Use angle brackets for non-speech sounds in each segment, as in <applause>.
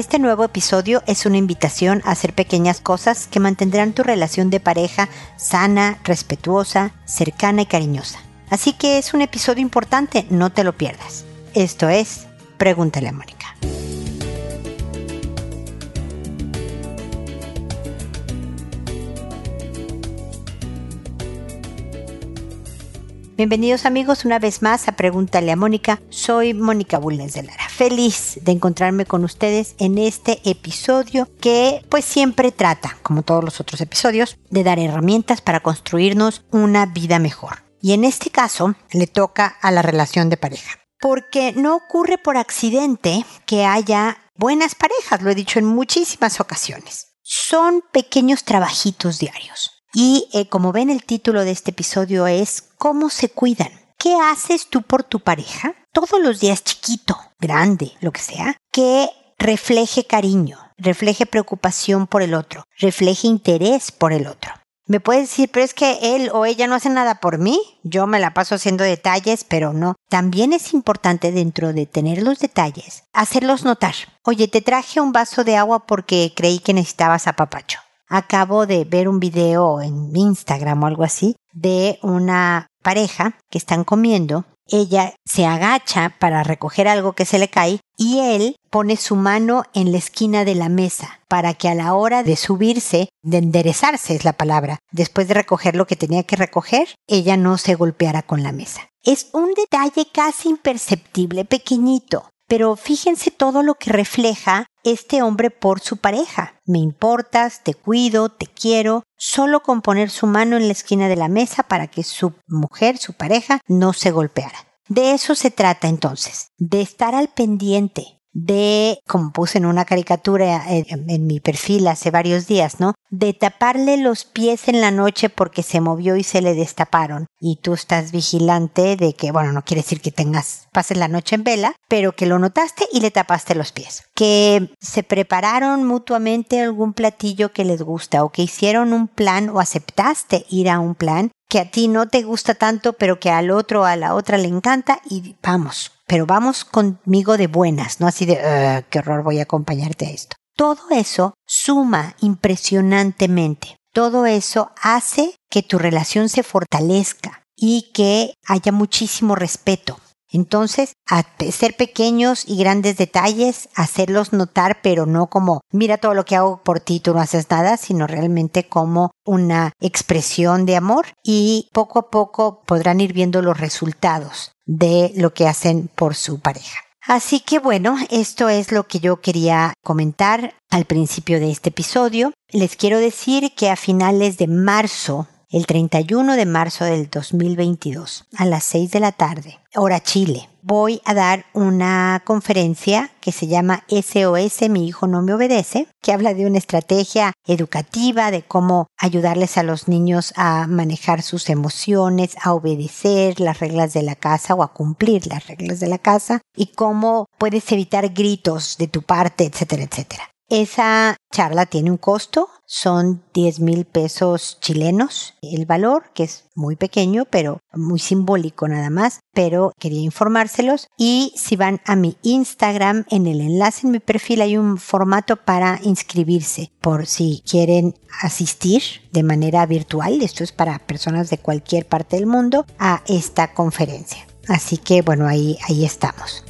Este nuevo episodio es una invitación a hacer pequeñas cosas que mantendrán tu relación de pareja sana, respetuosa, cercana y cariñosa. Así que es un episodio importante, no te lo pierdas. Esto es Pregúntale a Mónica. Bienvenidos amigos una vez más a Pregúntale a Mónica. Soy Mónica Bulnes de Lara. Feliz de encontrarme con ustedes en este episodio que pues siempre trata, como todos los otros episodios, de dar herramientas para construirnos una vida mejor. Y en este caso le toca a la relación de pareja. Porque no ocurre por accidente que haya buenas parejas, lo he dicho en muchísimas ocasiones. Son pequeños trabajitos diarios y eh, como ven el título de este episodio es ¿Cómo se cuidan? ¿Qué haces tú por tu pareja? Todos los días chiquito, grande, lo que sea, que refleje cariño, refleje preocupación por el otro, refleje interés por el otro. Me puedes decir, pero es que él o ella no hace nada por mí. Yo me la paso haciendo detalles, pero no. También es importante dentro de tener los detalles, hacerlos notar. Oye, te traje un vaso de agua porque creí que necesitabas apapacho acabo de ver un video en Instagram o algo así de una pareja que están comiendo. Ella se agacha para recoger algo que se le cae y él pone su mano en la esquina de la mesa para que a la hora de subirse, de enderezarse es la palabra, después de recoger lo que tenía que recoger, ella no se golpeara con la mesa. Es un detalle casi imperceptible, pequeñito, pero fíjense todo lo que refleja este hombre por su pareja. Me importas, te cuido, te quiero, solo con poner su mano en la esquina de la mesa para que su mujer, su pareja, no se golpeara. De eso se trata entonces, de estar al pendiente, de, como puse en una caricatura en, mi perfil hace varios días, ¿no? De taparle los pies en la noche porque se movió y se le destaparon. Y tú estás vigilante de que, bueno, no quiere decir que tengas, pases la noche en vela, pero que lo notaste y le tapaste los pies. Que se prepararon mutuamente algún platillo que les gusta o que hicieron un plan o aceptaste ir a un plan que a ti no te gusta tanto, pero que al otro a la otra le encanta y vamos, pero vamos conmigo de buenas, no así de, qué horror, voy a acompañarte a esto. Todo eso suma impresionantemente. Todo eso hace que tu relación se fortalezca y que haya muchísimo respeto. Entonces, a ser pequeños y grandes detalles, hacerlos notar, pero no como, mira todo lo que hago por ti, tú no haces nada, sino realmente como una expresión de amor y poco a poco podrán ir viendo los resultados de lo que hacen por su pareja. Así que bueno, esto es lo que yo quería comentar al principio de este episodio. Les quiero decir que a finales de marzo el 31 de marzo del 2022 a las 6 de la tarde, hora Chile. Voy a dar una conferencia que se llama SOS Mi hijo no me obedece, que habla de una estrategia educativa de cómo ayudarles a los niños a manejar sus emociones, a obedecer las reglas de la casa o a cumplir las reglas de la casa y cómo puedes evitar gritos de tu parte, etcétera, etcétera. Esa charla tiene un costo, son 10 mil pesos chilenos el valor, que es muy pequeño, pero muy simbólico nada más, pero quería informárselos. Y si van a mi Instagram, en el enlace en mi perfil hay un formato para inscribirse por si quieren asistir de manera virtual, esto es para personas de cualquier parte del mundo, a esta conferencia. Así que bueno, ahí, ahí estamos.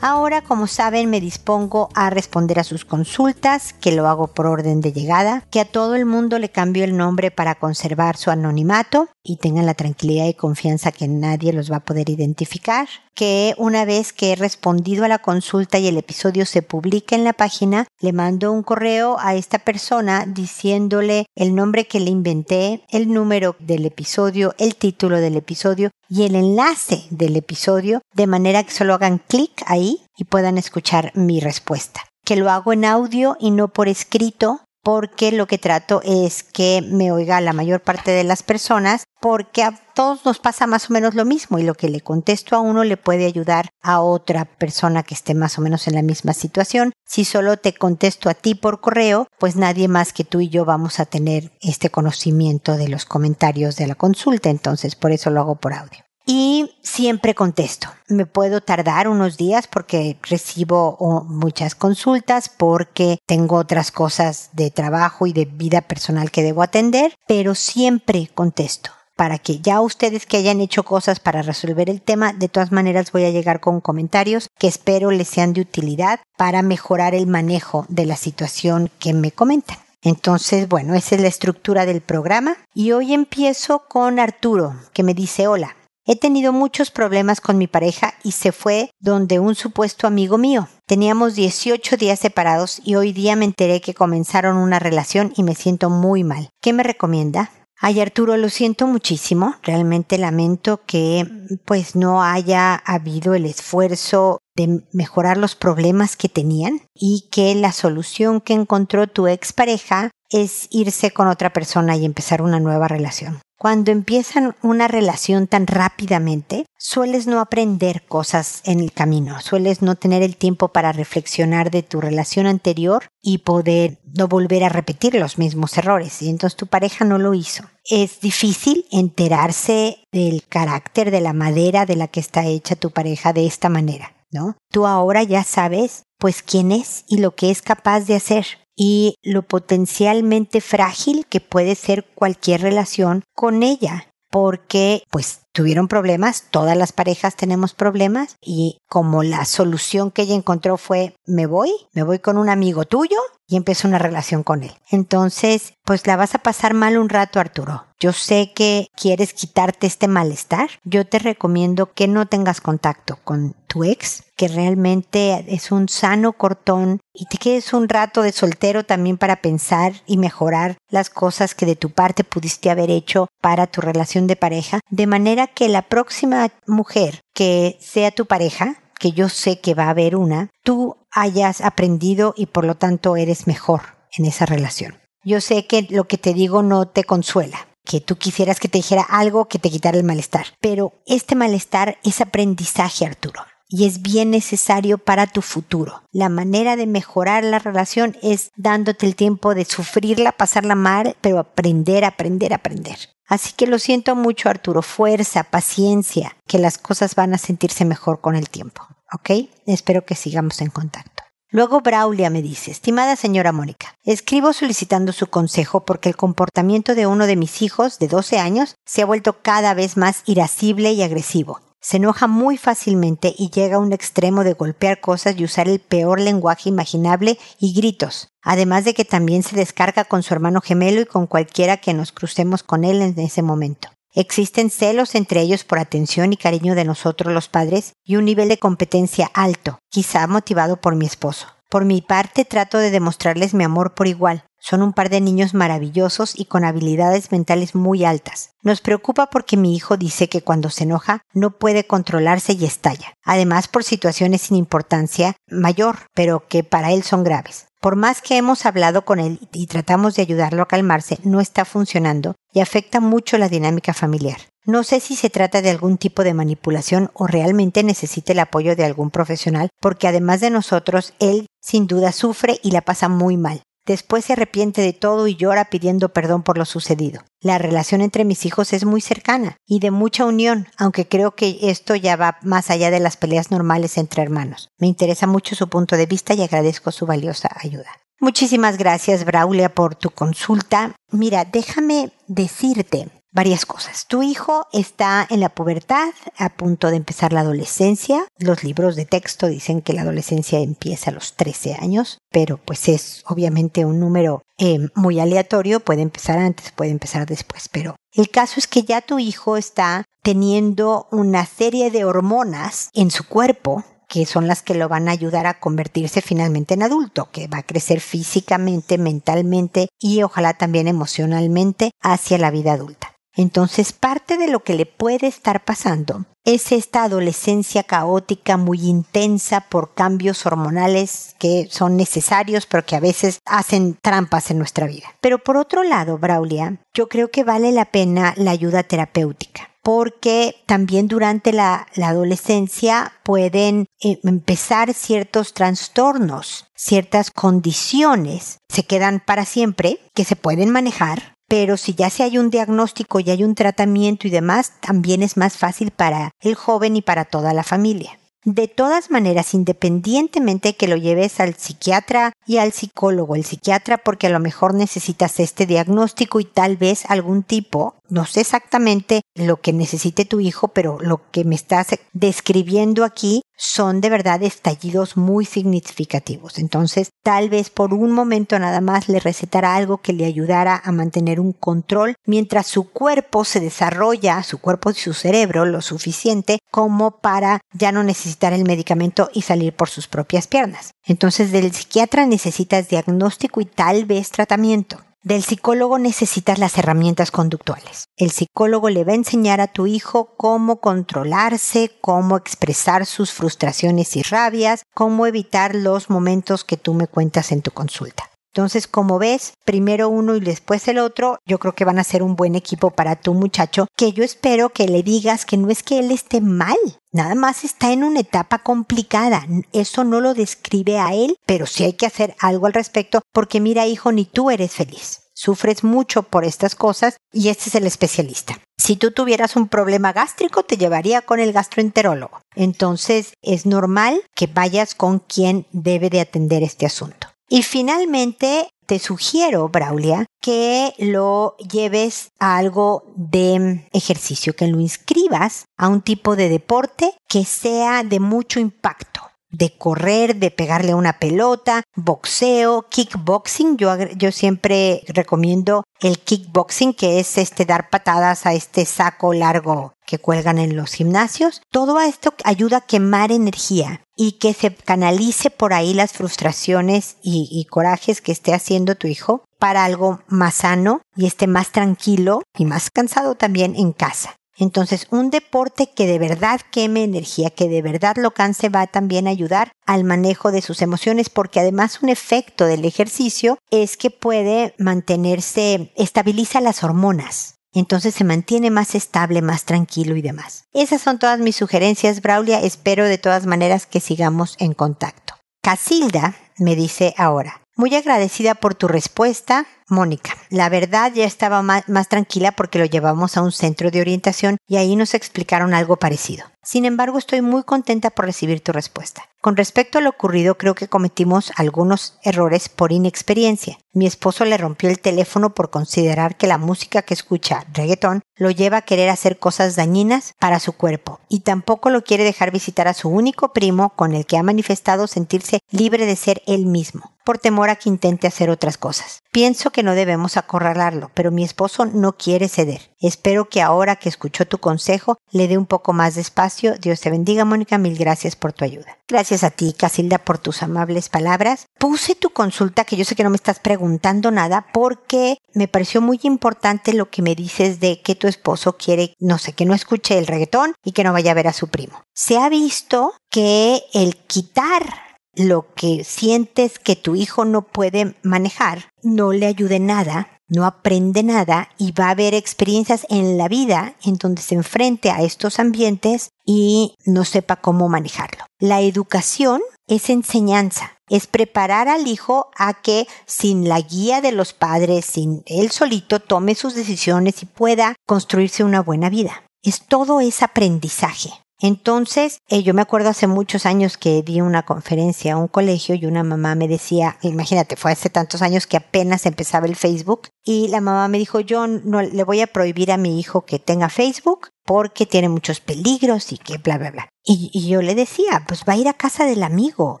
Ahora, como saben, me dispongo a responder a sus consultas, que lo hago por orden de llegada, que a todo el mundo le cambio el nombre para conservar su anonimato y tengan la tranquilidad y confianza que nadie los va a poder identificar, que una vez que he respondido a la consulta y el episodio se publica en la página, le mando un correo a esta persona diciéndole el nombre que le inventé, el número del episodio, el título del episodio y el enlace del episodio, de manera que solo hagan clic ahí y puedan escuchar mi respuesta. Que lo hago en audio y no por escrito porque lo que trato es que me oiga la mayor parte de las personas, porque a todos nos pasa más o menos lo mismo y lo que le contesto a uno le puede ayudar a otra persona que esté más o menos en la misma situación. Si solo te contesto a ti por correo, pues nadie más que tú y yo vamos a tener este conocimiento de los comentarios de la consulta, entonces por eso lo hago por audio. Y siempre contesto. Me puedo tardar unos días porque recibo muchas consultas, porque tengo otras cosas de trabajo y de vida personal que debo atender, pero siempre contesto para que ya ustedes que hayan hecho cosas para resolver el tema, de todas maneras voy a llegar con comentarios que espero les sean de utilidad para mejorar el manejo de la situación que me comentan. Entonces, bueno, esa es la estructura del programa y hoy empiezo con Arturo, que me dice, hola, he tenido muchos problemas con mi pareja y se fue donde un supuesto amigo mío. Teníamos 18 días separados y hoy día me enteré que comenzaron una relación y me siento muy mal. ¿Qué me recomienda? Ay Arturo, lo siento muchísimo. Realmente lamento que pues no haya habido el esfuerzo de mejorar los problemas que tenían y que la solución que encontró tu expareja es irse con otra persona y empezar una nueva relación. Cuando empiezan una relación tan rápidamente, sueles no aprender cosas en el camino, sueles no tener el tiempo para reflexionar de tu relación anterior y poder no volver a repetir los mismos errores. Y entonces tu pareja no lo hizo. Es difícil enterarse del carácter, de la madera de la que está hecha tu pareja de esta manera, ¿no? Tú ahora ya sabes pues quién es y lo que es capaz de hacer y lo potencialmente frágil que puede ser cualquier relación con ella, porque pues tuvieron problemas, todas las parejas tenemos problemas y como la solución que ella encontró fue me voy, me voy con un amigo tuyo y empiezo una relación con él. Entonces, pues la vas a pasar mal un rato, Arturo. Yo sé que quieres quitarte este malestar. Yo te recomiendo que no tengas contacto con tu ex, que realmente es un sano cortón y te quedes un rato de soltero también para pensar y mejorar las cosas que de tu parte pudiste haber hecho para tu relación de pareja, de manera que la próxima mujer que sea tu pareja, que yo sé que va a haber una, tú hayas aprendido y por lo tanto eres mejor en esa relación. Yo sé que lo que te digo no te consuela, que tú quisieras que te dijera algo que te quitara el malestar, pero este malestar es aprendizaje, Arturo y es bien necesario para tu futuro. La manera de mejorar la relación es dándote el tiempo de sufrirla, pasarla mal, pero aprender, aprender, aprender. Así que lo siento mucho, Arturo. Fuerza, paciencia, que las cosas van a sentirse mejor con el tiempo. ¿Ok? Espero que sigamos en contacto. Luego Braulia me dice, estimada señora Mónica, escribo solicitando su consejo porque el comportamiento de uno de mis hijos de 12 años se ha vuelto cada vez más irascible y agresivo. Se enoja muy fácilmente y llega a un extremo de golpear cosas y usar el peor lenguaje imaginable y gritos, además de que también se descarga con su hermano gemelo y con cualquiera que nos crucemos con él en ese momento. Existen celos entre ellos por atención y cariño de nosotros los padres y un nivel de competencia alto, quizá motivado por mi esposo. Por mi parte trato de demostrarles mi amor por igual, son un par de niños maravillosos y con habilidades mentales muy altas. Nos preocupa porque mi hijo dice que cuando se enoja no puede controlarse y estalla. Además por situaciones sin importancia mayor, pero que para él son graves. Por más que hemos hablado con él y tratamos de ayudarlo a calmarse, no está funcionando y afecta mucho la dinámica familiar. No sé si se trata de algún tipo de manipulación o realmente necesite el apoyo de algún profesional, porque además de nosotros, él sin duda sufre y la pasa muy mal. Después se arrepiente de todo y llora pidiendo perdón por lo sucedido. La relación entre mis hijos es muy cercana y de mucha unión, aunque creo que esto ya va más allá de las peleas normales entre hermanos. Me interesa mucho su punto de vista y agradezco su valiosa ayuda. Muchísimas gracias, Braulia, por tu consulta. Mira, déjame decirte varias cosas. Tu hijo está en la pubertad, a punto de empezar la adolescencia. Los libros de texto dicen que la adolescencia empieza a los 13 años, pero pues es obviamente un número eh, muy aleatorio, puede empezar antes, puede empezar después, pero el caso es que ya tu hijo está teniendo una serie de hormonas en su cuerpo que son las que lo van a ayudar a convertirse finalmente en adulto, que va a crecer físicamente, mentalmente y ojalá también emocionalmente hacia la vida adulta. Entonces, parte de lo que le puede estar pasando es esta adolescencia caótica muy intensa por cambios hormonales que son necesarios, pero que a veces hacen trampas en nuestra vida. Pero por otro lado, Braulia, yo creo que vale la pena la ayuda terapéutica porque también durante la, adolescencia pueden eh, empezar ciertos trastornos, ciertas condiciones, se quedan para siempre, que se pueden manejar, pero si ya se hay un diagnóstico y hay un tratamiento y demás, también es más fácil para el joven y para toda la familia. De todas maneras, independientemente que lo lleves al psiquiatra y al psicólogo, el psiquiatra porque a lo mejor necesitas este diagnóstico y tal vez algún tipo, no sé exactamente lo que necesite tu hijo, pero lo que me estás describiendo aquí son de verdad estallidos muy significativos. Entonces, tal vez por un momento nada más le recetará algo que le ayudara a mantener un control mientras su cuerpo se desarrolla, su cuerpo y su cerebro, lo suficiente como para ya no necesitar el medicamento y salir por sus propias piernas. Entonces, del psiquiatra necesitas diagnóstico y tal vez tratamiento. Del psicólogo necesitas las herramientas conductuales. El psicólogo le va a enseñar a tu hijo cómo controlarse, cómo expresar sus frustraciones y rabias, cómo evitar los momentos que tú me cuentas en tu consulta. Entonces, como ves, primero uno y después el otro, yo creo que van a ser un buen equipo para tu muchacho, que yo espero que le digas que no es que él esté mal, nada más está en una etapa complicada. Eso no lo describe a él, pero sí hay que hacer algo al respecto, porque mira, hijo, ni tú eres feliz. Sufres mucho por estas cosas y este es el especialista. Si tú tuvieras un problema gástrico, te llevaría con el gastroenterólogo. Entonces, es normal que vayas con quien debe de atender este asunto. Y finalmente, te sugiero, Braulia, que lo lleves a algo de ejercicio, que lo inscribas a un tipo de deporte que sea de mucho impacto de correr, de pegarle a una pelota, boxeo, kickboxing. Yo, yo siempre recomiendo el kickboxing, que es este dar patadas a este saco largo que cuelgan en los gimnasios. Todo esto ayuda a quemar energía y que se canalice por ahí las frustraciones y, corajes que esté haciendo tu hijo para algo más sano y esté más tranquilo y más cansado también en casa. Entonces, un deporte que de verdad queme energía, que de verdad lo canse, va a también ayudar al manejo de sus emociones, porque además un efecto del ejercicio es que puede mantenerse, estabiliza las hormonas. Entonces se mantiene más estable, más tranquilo y demás. Esas son todas mis sugerencias, Braulia. Espero de todas maneras que sigamos en contacto. Casilda me dice ahora, muy agradecida por tu respuesta, Mónica. La verdad ya estaba más, tranquila porque lo llevamos a un centro de orientación y ahí nos explicaron algo parecido. Sin embargo, estoy muy contenta por recibir tu respuesta. Con respecto a lo ocurrido, creo que cometimos algunos errores por inexperiencia. Mi esposo le rompió el teléfono por considerar que la música que escucha, reggaetón, lo lleva a querer hacer cosas dañinas para su cuerpo y tampoco lo quiere dejar visitar a su único primo con el que ha manifestado sentirse libre de ser él mismo, por temor a que intente hacer otras cosas. Pienso que no debemos acorralarlo, pero mi esposo no quiere ceder. Espero que ahora que escuchó tu consejo le dé un poco más de espacio. Dios te bendiga, Mónica. Mil gracias por tu ayuda. Gracias a ti, Casilda, por tus amables palabras. Puse tu consulta, que yo sé que no me estás preguntando nada, porque me pareció muy importante lo que me dices de que tu esposo quiere, no sé, que no escuche el reggaetón y que no vaya a ver a su primo. Se ha visto que el quitar lo que sientes que tu hijo no puede manejar, no le ayude nada, no aprende nada y va a haber experiencias en la vida en donde se enfrente a estos ambientes y no sepa cómo manejarlo. La educación es enseñanza, es preparar al hijo a que sin la guía de los padres, sin él solito, tome sus decisiones y pueda construirse una buena vida. Es todo ese aprendizaje. Entonces, eh, yo me acuerdo hace muchos años que di una conferencia a un colegio y una mamá me decía, imagínate, fue hace tantos años que apenas empezaba el Facebook y la mamá me dijo, yo no le voy a prohibir a mi hijo que tenga Facebook porque tiene muchos peligros y que bla, bla, bla. Y, yo le decía, pues va a ir a casa del amigo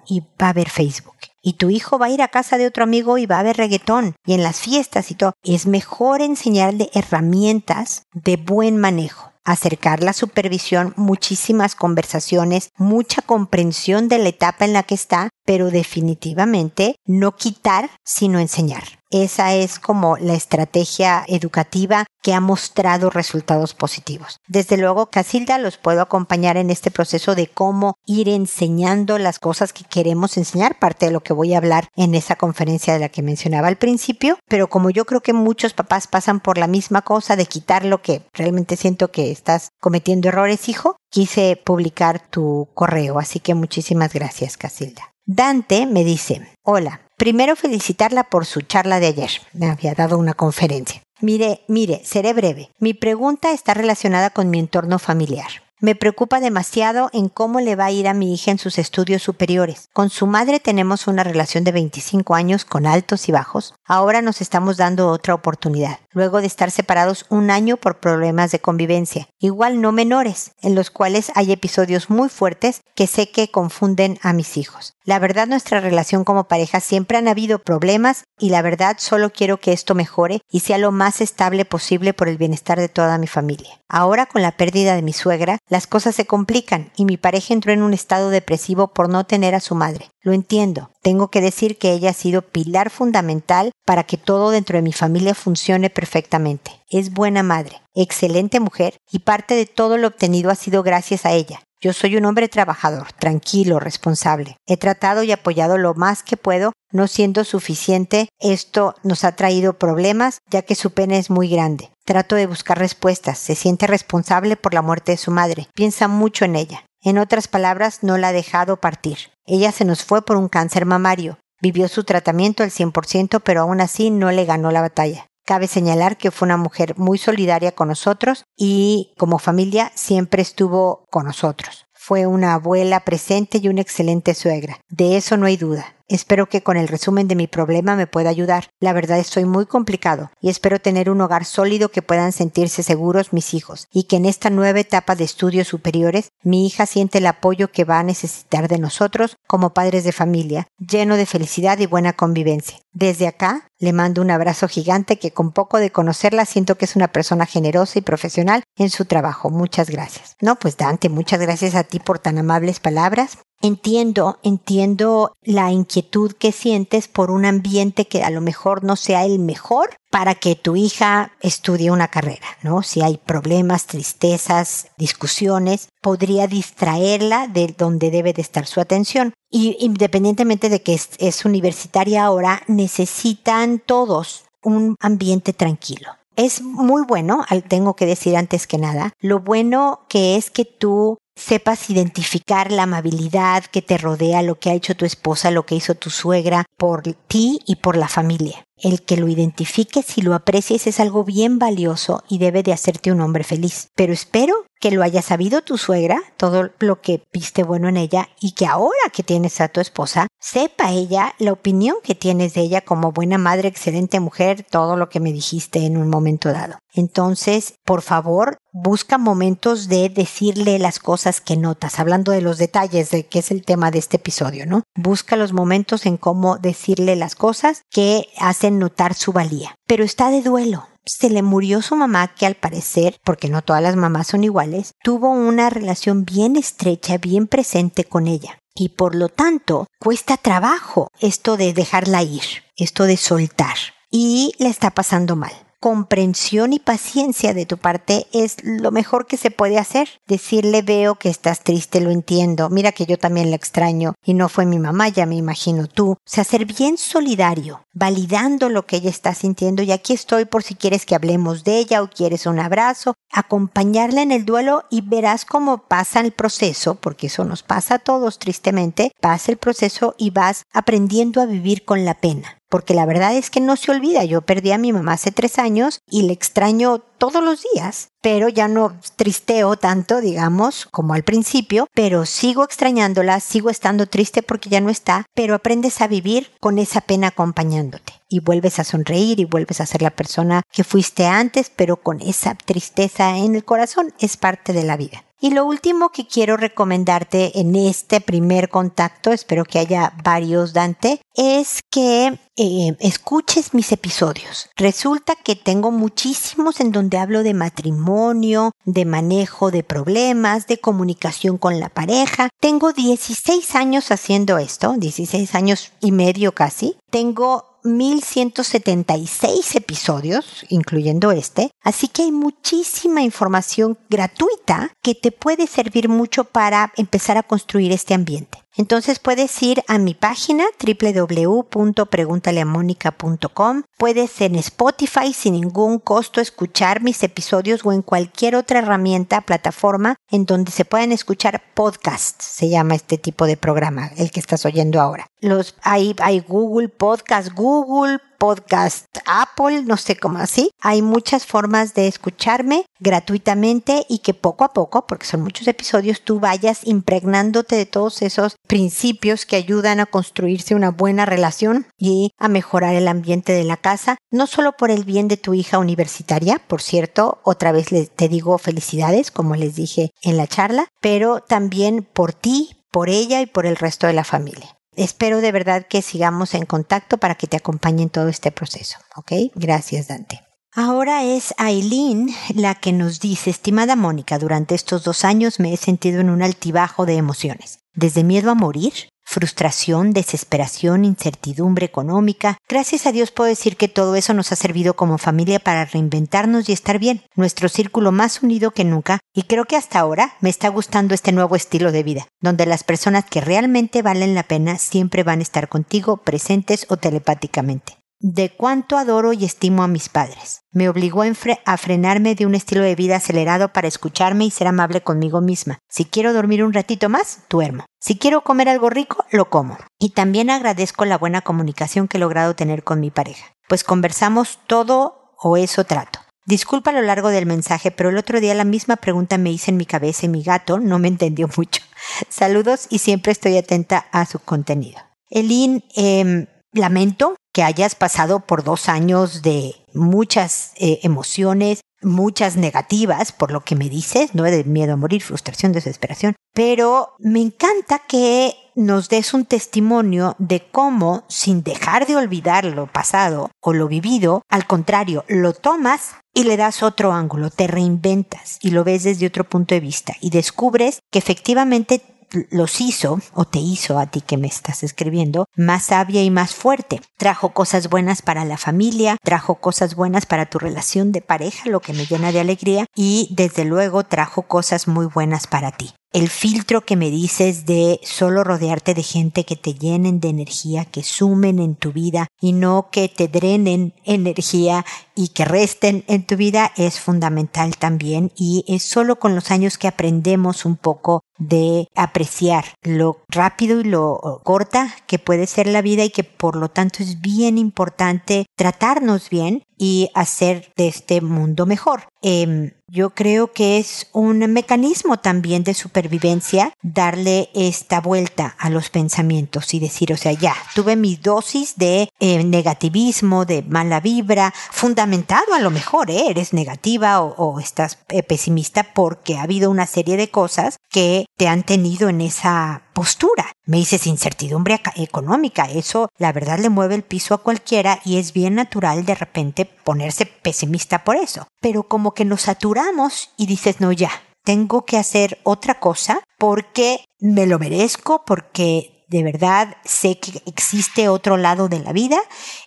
y va a ver Facebook. Y tu hijo va a ir a casa de otro amigo y va a ver reggaetón y en las fiestas y todo. Es mejor enseñarle herramientas de buen manejo acercar la supervisión, muchísimas conversaciones, mucha comprensión de la etapa en la que está, pero definitivamente no quitar, sino enseñar. Esa es como la estrategia educativa que ha mostrado resultados positivos. Desde luego, Casilda los puedo acompañar en este proceso de cómo ir enseñando las cosas que queremos enseñar, parte de lo que voy a hablar en esa conferencia de la que mencionaba al principio, pero como yo creo que muchos papás pasan por la misma cosa de quitar lo que realmente siento que estás cometiendo errores, hijo, quise publicar tu correo, así que muchísimas gracias, Casilda. Dante me dice, hola, Primero felicitarla por su charla de ayer. Me había dado una conferencia. Mire, mire, seré breve. Mi pregunta está relacionada con mi entorno familiar. Me preocupa demasiado en cómo le va a ir a mi hija en sus estudios superiores. Con su madre tenemos una relación de 25 años con altos y bajos. Ahora nos estamos dando otra oportunidad, luego de estar separados un año por problemas de convivencia, igual no menores, en los cuales hay episodios muy fuertes que sé que confunden a mis hijos. La verdad nuestra relación como pareja siempre han habido problemas y la verdad solo quiero que esto mejore y sea lo más estable posible por el bienestar de toda mi familia. Ahora con la pérdida de mi suegra, las cosas se complican y mi pareja entró en un estado depresivo por no tener a su madre. Lo entiendo. Tengo que decir que ella ha sido pilar fundamental para que todo dentro de mi familia funcione perfectamente. Es buena madre, excelente mujer y parte de todo lo obtenido ha sido gracias a ella. Yo soy un hombre trabajador, tranquilo, responsable. He tratado y apoyado lo más que puedo, no siendo suficiente. Esto nos ha traído problemas, ya que su pena es muy grande. Trato de buscar respuestas. Se siente responsable por la muerte de su madre. Piensa mucho en ella. En otras palabras, no la ha dejado partir. Ella se nos fue por un cáncer mamario. Vivió su tratamiento al 100%, pero aún así no le ganó la batalla. Cabe señalar que fue una mujer muy solidaria con nosotros y como familia siempre estuvo con nosotros. Fue una abuela presente y una excelente suegra. De eso no hay duda. Espero que con el resumen de mi problema me pueda ayudar. La verdad estoy muy complicado y espero tener un hogar sólido que puedan sentirse seguros mis hijos y que en esta nueva etapa de estudios superiores mi hija siente el apoyo que va a necesitar de nosotros como padres de familia, lleno de felicidad y buena convivencia. Desde acá le mando un abrazo gigante que con poco de conocerla siento que es una persona generosa y profesional en su trabajo. Muchas gracias. No, pues Dante, muchas gracias a ti por tan amables palabras. Entiendo, entiendo la inquietud que sientes por un ambiente que a lo mejor no sea el mejor para que tu hija estudie una carrera, ¿no? Si hay problemas, tristezas, discusiones, podría distraerla de donde debe de estar su atención. Y independientemente de que es, es universitaria ahora, necesitan todos un ambiente tranquilo es muy bueno, tengo que decir antes que nada, lo bueno que es que tú sepas identificar la amabilidad que te rodea, lo que ha hecho tu esposa, lo que hizo tu suegra por ti y por la familia. El que lo identifiques y lo aprecies es algo bien valioso y debe de hacerte un hombre feliz. Pero espero que lo haya sabido tu suegra, todo lo que viste bueno en ella, y que ahora que tienes a tu esposa, sepa ella la opinión que tienes de ella como buena madre, excelente mujer, todo lo que me dijiste en un momento dado. Entonces, por favor, busca momentos de decirle las cosas que notas, hablando de los detalles de que es el tema de este episodio, ¿no? Busca los momentos en cómo decirle las cosas que hacen notar su valía. Pero está de duelo. Se le murió su mamá que al parecer, porque no todas las mamás son iguales, tuvo una relación bien estrecha, bien presente con ella. Y por lo tanto, cuesta trabajo esto de dejarla ir, esto de soltar. Y le está pasando mal comprensión y paciencia de tu parte es lo mejor que se puede hacer. Decirle veo que estás triste, lo entiendo, mira que yo también la extraño y no fue mi mamá, ya me imagino tú. O sea, ser bien solidario, validando lo que ella está sintiendo. Y aquí estoy por si quieres que hablemos de ella o quieres un abrazo, acompañarla en el duelo y verás cómo pasa el proceso, porque eso nos pasa a todos tristemente, pasa el proceso y vas aprendiendo a vivir con la pena porque la verdad es que no se olvida. Yo perdí a mi mamá hace tres años y le extraño todos los días, pero ya no tristeo tanto, digamos, como al principio, pero sigo extrañándola, sigo estando triste porque ya no está, pero aprendes a vivir con esa pena acompañándote y vuelves a sonreír y vuelves a ser la persona que fuiste antes, pero con esa tristeza en el corazón es parte de la vida. Y lo último que quiero recomendarte en este primer contacto, espero que haya varios, Dante, es que eh, escuches mis episodios. Resulta que tengo muchísimos en donde hablo de matrimonio, de manejo de problemas, de comunicación con la pareja. Tengo 16 años haciendo esto, 16 años y medio casi. Tengo 1176 episodios, incluyendo este, así que hay muchísima información gratuita que te puede servir mucho para empezar a construir este ambiente. Entonces puedes ir a mi página www.preguntaleamónica.com. Puedes en Spotify sin ningún costo escuchar mis episodios o en cualquier otra herramienta, plataforma en donde se pueden escuchar podcasts. Se llama este tipo de programa, el que estás oyendo ahora. Los, hay, hay Google Podcast, Google Podcast Apple, no sé cómo así. Hay muchas formas de escucharme gratuitamente y que poco a poco, porque son muchos episodios, tú vayas impregnándote de todos esos principios que ayudan a construirse una buena relación y a mejorar el ambiente de la casa, no solo por el bien de tu hija universitaria, por cierto, otra vez te digo felicidades, como les dije en la charla, pero también por ti, por ella y por el resto de la familia. Espero de verdad que sigamos en contacto para que te acompañe en todo este proceso. ¿Ok? Gracias, Dante. Ahora es Aileen la que nos dice, estimada Mónica, durante estos dos años me he sentido en un altibajo de emociones, desde miedo a morir frustración, desesperación, incertidumbre económica. Gracias a Dios puedo decir que todo eso nos ha servido como familia para reinventarnos y estar bien, nuestro círculo más unido que nunca, y creo que hasta ahora me está gustando este nuevo estilo de vida, donde las personas que realmente valen la pena siempre van a estar contigo, presentes o telepáticamente de cuánto adoro y estimo a mis padres. Me obligó a, frenarme de un estilo de vida acelerado para escucharme y ser amable conmigo misma. Si quiero dormir un ratito más, duermo. Si quiero comer algo rico, lo como. Y también agradezco la buena comunicación que he logrado tener con mi pareja, pues conversamos todo o eso trato. Disculpa a lo largo del mensaje, pero el otro día la misma pregunta me hice en mi cabeza y mi gato no me entendió mucho. <laughs> Saludos y siempre estoy atenta a su contenido. Elin, em, lamento que hayas pasado por dos años de muchas eh, emociones, muchas negativas, por lo que me dices, ¿no? De miedo a morir, frustración, desesperación. Pero me encanta que nos des un testimonio de cómo, sin dejar de olvidar lo pasado o lo vivido, al contrario, lo tomas y le das otro ángulo, te reinventas y lo ves desde otro punto de vista y descubres que efectivamente los hizo, o te hizo a ti que me estás escribiendo, más sabia y más fuerte. Trajo cosas buenas para la familia, trajo cosas buenas para tu relación de pareja, lo que me llena de alegría, y desde luego trajo cosas muy buenas para ti el filtro que me dices de solo rodearte de gente que te llenen de energía, que sumen en tu vida y no que te drenen energía y que resten en tu vida es fundamental también y es solo con los años que aprendemos un poco de apreciar lo rápido y lo corta que puede ser la vida y que por lo tanto es bien importante tratarnos bien y hacer de este mundo mejor. Em, yo creo que es un mecanismo también de supervivencia darle esta vuelta a los pensamientos y decir, o sea, ya, tuve mi dosis de eh, negativismo, de mala vibra, fundamentado a lo mejor, ¿eh? eres negativa o, estás eh, pesimista porque ha habido una serie de cosas que te han tenido en esa postura. Me dices incertidumbre económica. Eso, la verdad, le mueve el piso a cualquiera y es bien natural de repente ponerse pesimista por eso. Pero como que nos saturamos y dices, no, ya, tengo que hacer otra cosa porque me lo merezco, porque de verdad sé que existe otro lado de la vida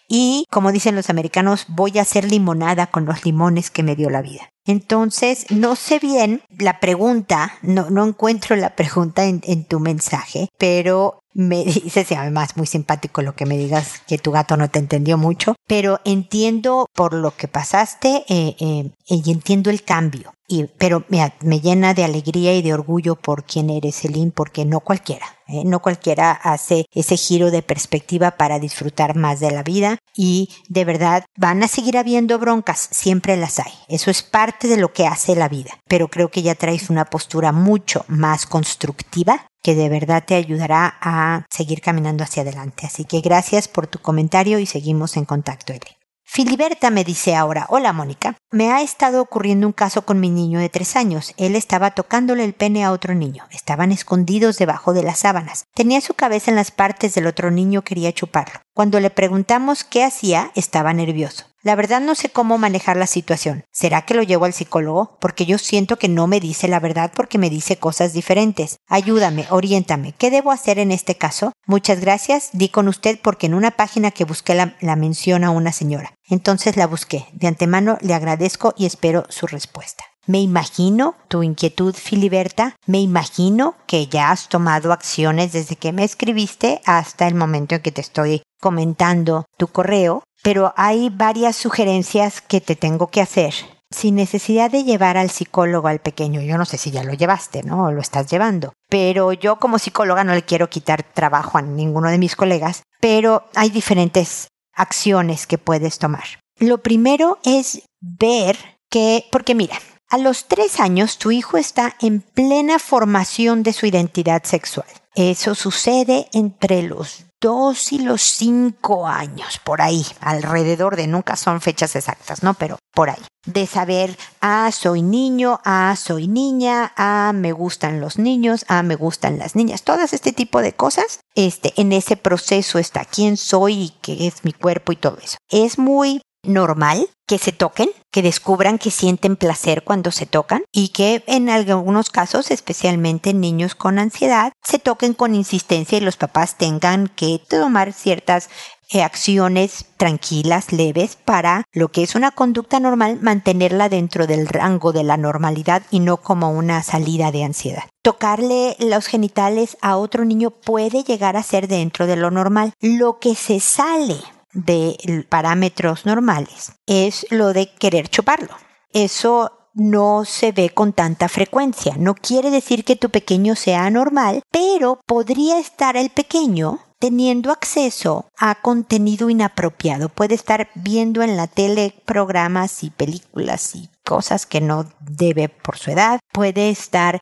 y, como dicen los americanos, voy a hacer limonada con los limones que me dio la vida. Entonces, no sé bien la pregunta, no, no encuentro la pregunta en, en tu mensaje, pero me <laughs> dices, y además muy simpático lo que me digas que tu gato no te entendió mucho, pero entiendo por lo que pasaste eh, eh, y entiendo el cambio. Pero me, llena de alegría y de orgullo por quién eres, Elin, porque no cualquiera, ¿eh? no cualquiera hace ese giro de perspectiva para disfrutar más de la vida y de verdad van a seguir habiendo broncas, siempre las hay. Eso es parte de lo que hace la vida, pero creo que ya traes una postura mucho más constructiva que de verdad te ayudará a seguir caminando hacia adelante. Así que gracias por tu comentario y seguimos en contacto, Eli. Filiberta me dice ahora, hola Mónica, me ha estado ocurriendo un caso con mi niño de tres años. Él estaba tocándole el pene a otro niño. Estaban escondidos debajo de las sábanas. Tenía su cabeza en las partes del otro niño, quería chuparlo. Cuando le preguntamos qué hacía, estaba nervioso. La verdad no sé cómo manejar la situación. ¿Será que lo llevo al psicólogo? Porque yo siento que no me dice la verdad porque me dice cosas diferentes. Ayúdame, oriéntame. ¿Qué debo hacer en este caso? Muchas gracias. Di con usted porque en una página que busqué la, la menciona una señora. Entonces la busqué. De antemano le agradezco y espero su respuesta. Me imagino tu inquietud, Filiberta. Me imagino que ya has tomado acciones desde que me escribiste hasta el momento en que te estoy comentando tu correo pero hay varias sugerencias que te tengo que hacer. Sin necesidad de llevar al psicólogo al pequeño, yo no sé si ya lo llevaste, ¿no? O lo estás llevando. Pero yo como psicóloga no le quiero quitar trabajo a ninguno de mis colegas, pero hay diferentes acciones que puedes tomar. Lo primero es ver que, porque mira, a los tres años tu hijo está en plena formación de su identidad sexual. Eso sucede entre los dos y los cinco años, por ahí, alrededor de, nunca son fechas exactas, ¿no? Pero por ahí. De saber, ah, soy niño, ah, soy niña, ah, me gustan los niños, ah, me gustan las niñas. Todas este tipo de cosas, este, en ese proceso está quién soy y qué es mi cuerpo y todo eso. Es muy normal que se toquen, que descubran que sienten placer cuando se tocan y que en algunos casos, especialmente niños con ansiedad, se toquen con insistencia y los papás tengan que tomar ciertas eh, acciones tranquilas, leves, para lo que es una conducta normal, mantenerla dentro del rango de la normalidad y no como una salida de ansiedad. Tocarle los genitales a otro niño puede llegar a ser dentro de lo normal. Lo que se sale de parámetros normales es lo de querer chuparlo. Eso no se ve con tanta frecuencia. No quiere decir que tu pequeño sea normal, pero podría estar el pequeño teniendo acceso a contenido inapropiado. Puede estar viendo en la tele programas y películas y cosas que no debe por su edad. Puede estar,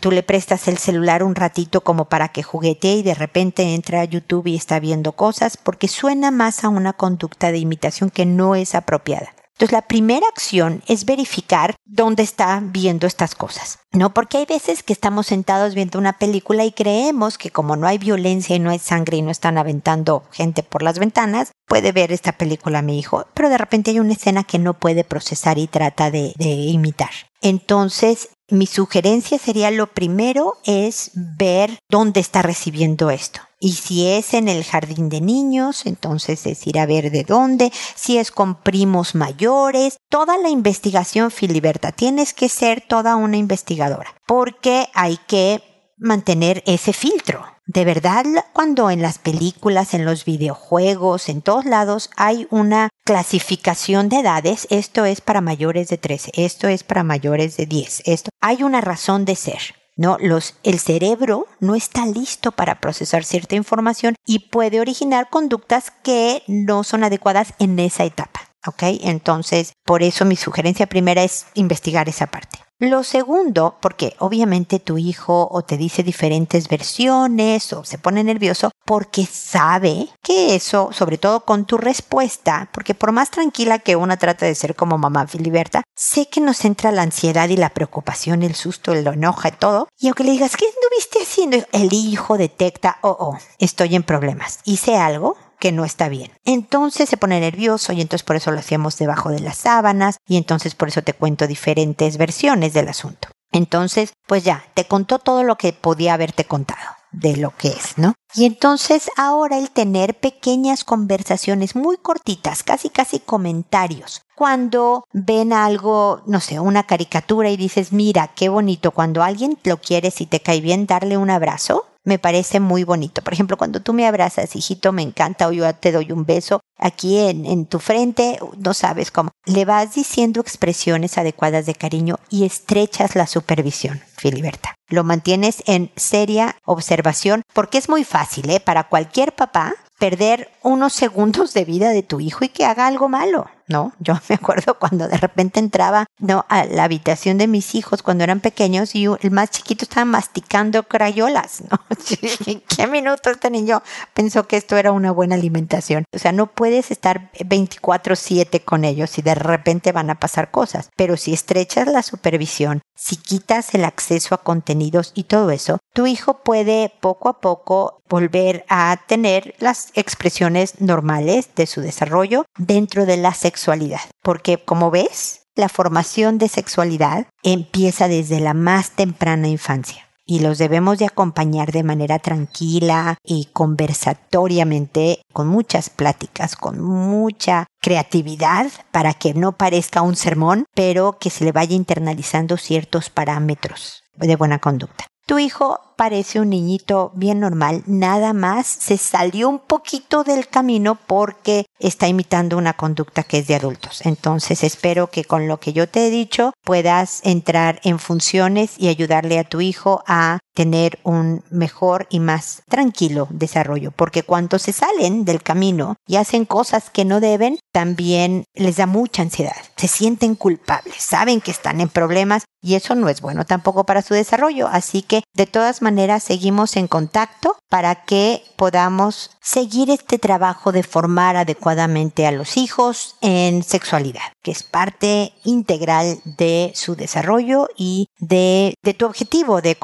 tú le prestas el celular un ratito como para que juguete y de repente entra a YouTube y está viendo cosas porque suena más a una conducta de imitación que no es apropiada. Entonces, la primera acción es verificar dónde está viendo estas cosas, ¿no? Porque hay veces que estamos sentados viendo una película y creemos que como no hay violencia y no hay sangre y no están aventando gente por las ventanas, puede ver esta película mi hijo, pero de repente hay una escena que no puede procesar y trata de, de imitar. Entonces, mi sugerencia sería lo primero es ver dónde está recibiendo esto. Y si es en el jardín de niños, entonces es ir a ver de dónde, si es con primos mayores, toda la investigación, Filiberta, tienes que ser toda una investigadora, porque hay que mantener ese filtro. De verdad, cuando en las películas, en los videojuegos, en todos lados hay una clasificación de edades, esto es para mayores de 13, esto es para mayores de 10, esto hay una razón de ser. No, el cerebro no está listo para procesar cierta información y puede originar conductas que no son adecuadas en esa etapa. ¿Ok? Entonces, por eso mi sugerencia primera es investigar esa parte. Lo segundo, porque obviamente tu hijo o te dice diferentes versiones o se pone nervioso porque sabe que eso, sobre todo con tu respuesta, porque por más tranquila que una trata de ser como mamá Filiberta, sé que nos entra la ansiedad y la preocupación, el susto, el enoja y todo. Y aunque le digas, ¿qué estuviste haciendo? El hijo detecta, oh, oh, estoy en problemas. Hice algo, que no está bien. Entonces se pone nervioso y entonces por eso lo hacíamos debajo de las sábanas y entonces por eso te cuento diferentes versiones del asunto. Entonces, pues ya, te contó todo lo que podía haberte contado de lo que es, ¿no? Y entonces ahora el tener pequeñas conversaciones muy cortitas, casi casi comentarios, cuando ven algo, no sé, una caricatura y dices, mira, qué bonito, cuando alguien lo quieres y te cae bien, darle un abrazo, me parece muy bonito. Por ejemplo, cuando tú me abrazas, hijito, me encanta, o yo te doy un beso aquí en, en tu frente, no sabes cómo. Le vas diciendo expresiones adecuadas de cariño y estrechas la supervisión, Filiberta. Lo mantienes en seria observación porque es muy fácil, ¿eh? Para cualquier papá perder unos segundos de vida de tu hijo y que haga algo malo. ¿no? Yo <laughs> me acuerdo cuando de repente entraba, ¿no? A la habitación de mis hijos cuando eran pequeños y el más chiquito estaba masticando crayolas, ¿no? <laughs> ¿Qué minuto este niño pensó que esto era una buena alimentación? O sea, no puedes estar 24/7 con ellos y de repente van a pasar cosas, pero si estrechas la supervisión, si quitas el acceso a contenidos y todo eso, tu hijo puede poco a poco volver a tener las expresiones normales de su desarrollo dentro de la sexualidad. Porque como ves, la formación de sexualidad empieza desde la más temprana infancia y los debemos de acompañar de manera tranquila y conversatoriamente, con muchas pláticas, con mucha creatividad para que no parezca un sermón, pero que se le vaya internalizando ciertos parámetros de buena conducta. Tu hijo parece un niñito bien normal, nada más se salió un poquito del camino porque está imitando una conducta que es de adultos. Entonces espero que con lo que yo te he dicho puedas entrar en funciones y ayudarle a tu hijo a tener un mejor y más tranquilo desarrollo, porque cuando se salen del camino y hacen cosas que no deben, también les da mucha ansiedad, se sienten culpables, saben que están en problemas y eso no es bueno tampoco para su desarrollo, así que de todas maneras seguimos en contacto para que podamos seguir este trabajo de formar adecuadamente a los hijos en sexualidad, que es parte integral de su desarrollo y de, de tu objetivo de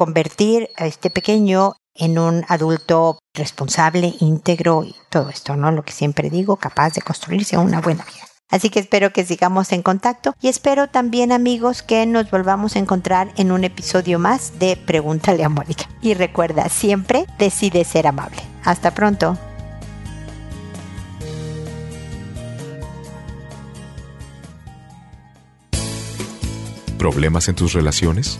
a este pequeño en un adulto responsable, íntegro y todo esto, ¿no? Lo que siempre digo, capaz de construirse una buena vida. Así que espero que sigamos en contacto y espero también amigos que nos volvamos a encontrar en un episodio más de Pregúntale a Mónica. Y recuerda, siempre decide ser amable. Hasta pronto. ¿Problemas en tus relaciones?